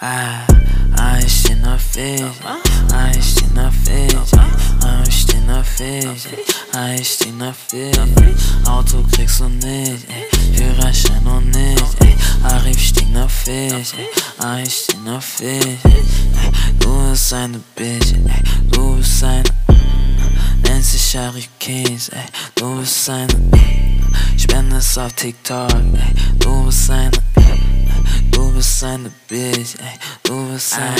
Ah, noch Fisch, ah, ich steh noch Fisch, ah, ich steh noch Fisch, Auto kriegst du nicht, ey, Führerschein noch nicht, ey, Arif steh noch Fisch, ah, ich steh noch Fisch, du bist eine Bitch, ey, du bist eine, nennt sich Arif Kings, ey, du bist eine, spende es auf TikTok, ey, du bist eine, Du bist eine Bitch, ey, du bist ein.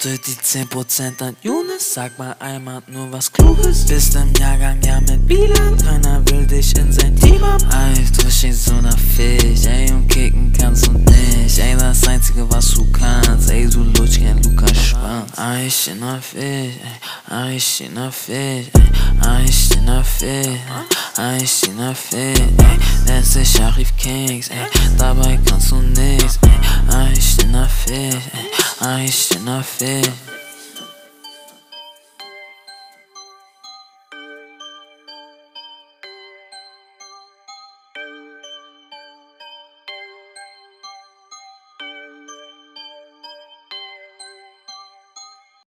Durch die 10% an Younes, sag mal einmal nur was Kluges. Bist im Jahrgang, ja mit Bilan, keiner will dich in sein Team haben. Ey, du stehst so nach Fisch, ey, und kicken kannst du nicht. Ey, das einzige, was du kannst, ey, du lutsch kein Lukas Schwanz. Ey, ich steh nach Fisch, ey, ey, ich steh nach Fisch, ey, ich steh nach Fisch, ey, ich steh nach Fisch, ey, das ist Arif Kings, ey, dabei kannst du nichts, ey, ey, ich